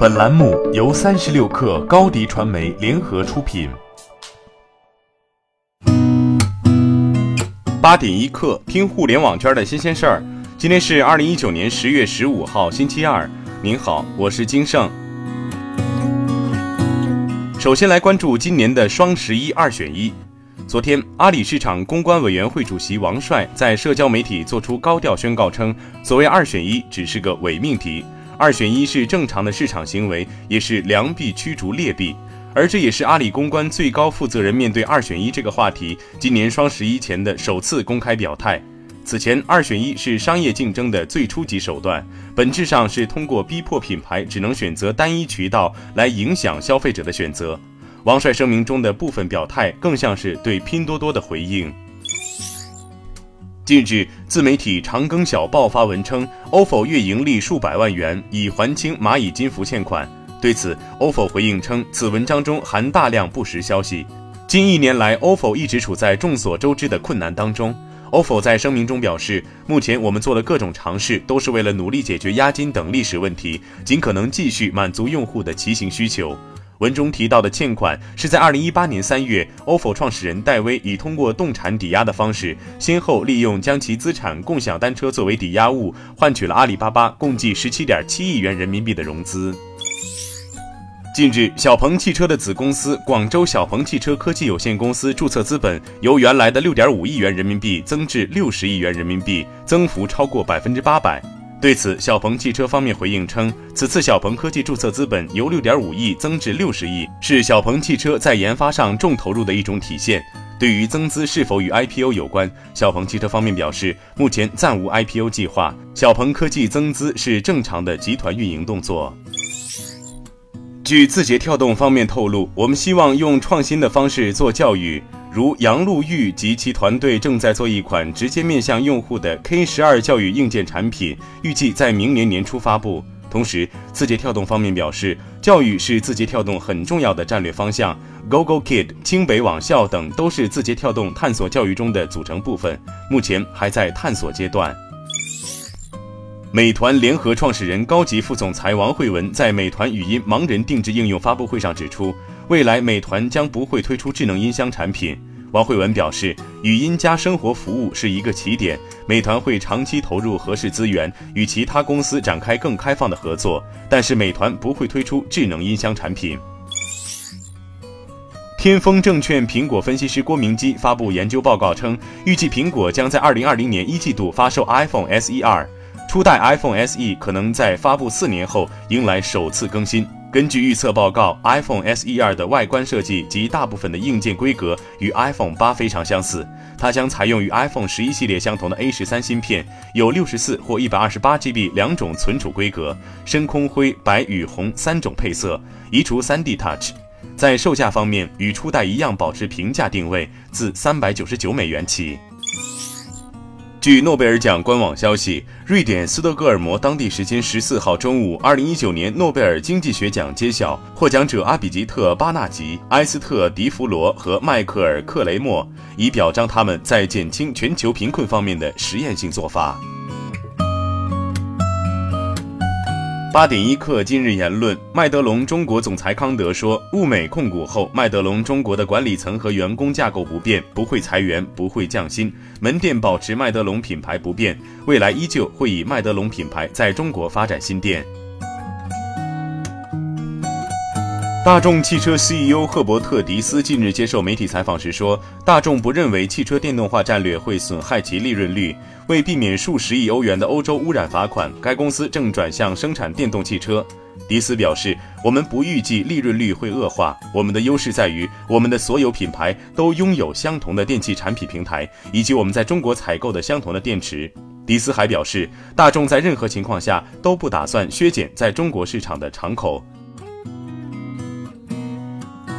本栏目由三十六氪高低传媒联合出品。八点一刻，听互联网圈的新鲜事儿。今天是二零一九年十月十五号，星期二。您好，我是金盛。首先来关注今年的双十一二选一。昨天，阿里市场公关委员会主席王帅在社交媒体做出高调宣告称，所谓二选一只是个伪命题。二选一是正常的市场行为，也是良币驱逐劣币，而这也是阿里公关最高负责人面对二选一这个话题，今年双十一前的首次公开表态。此前，二选一是商业竞争的最初级手段，本质上是通过逼迫品牌只能选择单一渠道来影响消费者的选择。王帅声明中的部分表态，更像是对拼多多的回应。近日，自媒体长庚小报发文称，ofo 月盈利数百万元，已还清蚂蚁金服欠款。对此，ofo 回应称，此文章中含大量不实消息。近一年来，ofo 一直处在众所周知的困难当中。ofo 在声明中表示，目前我们做的各种尝试，都是为了努力解决押金等历史问题，尽可能继续满足用户的骑行需求。文中提到的欠款，是在二零一八年三月，ofo 创始人戴威以通过动产抵押的方式，先后利用将其资产共享单车作为抵押物，换取了阿里巴巴共计十七点七亿元人民币的融资。近日，小鹏汽车的子公司广州小鹏汽车科技有限公司注册资本由原来的六点五亿元人民币增至六十亿元人民币，增幅超过百分之八百。对此，小鹏汽车方面回应称，此次小鹏科技注册资本由六点五亿增至六十亿，是小鹏汽车在研发上重投入的一种体现。对于增资是否与 IPO 有关，小鹏汽车方面表示，目前暂无 IPO 计划。小鹏科技增资是正常的集团运营动作。据字节跳动方面透露，我们希望用创新的方式做教育。如杨璐玉及其团队正在做一款直接面向用户的 K 十二教育硬件产品，预计在明年年初发布。同时，字节跳动方面表示，教育是字节跳动很重要的战略方向，GoGoKid、清北网校等都是字节跳动探索教育中的组成部分，目前还在探索阶段。美团联合创始人、高级副总裁王慧文在美团语音盲人定制应用发布会上指出。未来美团将不会推出智能音箱产品。王慧文表示，语音加生活服务是一个起点，美团会长期投入合适资源，与其他公司展开更开放的合作。但是美团不会推出智能音箱产品。天风证券苹果分析师郭明基发布研究报告称，预计苹果将在二零二零年一季度发售 iPhone SE 二，初代 iPhone SE 可能在发布四年后迎来首次更新。根据预测报告，iPhone SE 二的外观设计及大部分的硬件规格与 iPhone 八非常相似。它将采用与 iPhone 十一系列相同的 A 十三芯片，有六十四或一百二十八 GB 两种存储规格，深空灰、白与红三种配色，移除 3D Touch。在售价方面，与初代一样保持平价定位，自三百九十九美元起。据诺贝尔奖官网消息，瑞典斯德哥尔摩当地时间十四号中午，二零一九年诺贝尔经济学奖揭晓，获奖者阿比吉特·巴纳吉、埃斯特·迪弗罗和迈克尔·克雷默，以表彰他们在减轻全球贫困方面的实验性做法。八点一刻，今日言论：麦德龙中国总裁康德说，物美控股后，麦德龙中国的管理层和员工架构不变，不会裁员，不会降薪，门店保持麦德龙品牌不变，未来依旧会以麦德龙品牌在中国发展新店。大众汽车 CEO 赫伯特·迪斯近日接受媒体采访时说，大众不认为汽车电动化战略会损害其利润率。为避免数十亿欧元的欧洲污染罚款，该公司正转向生产电动汽车。迪斯表示：“我们不预计利润率会恶化。我们的优势在于，我们的所有品牌都拥有相同的电器产品平台，以及我们在中国采购的相同的电池。”迪斯还表示，大众在任何情况下都不打算削减在中国市场的敞口。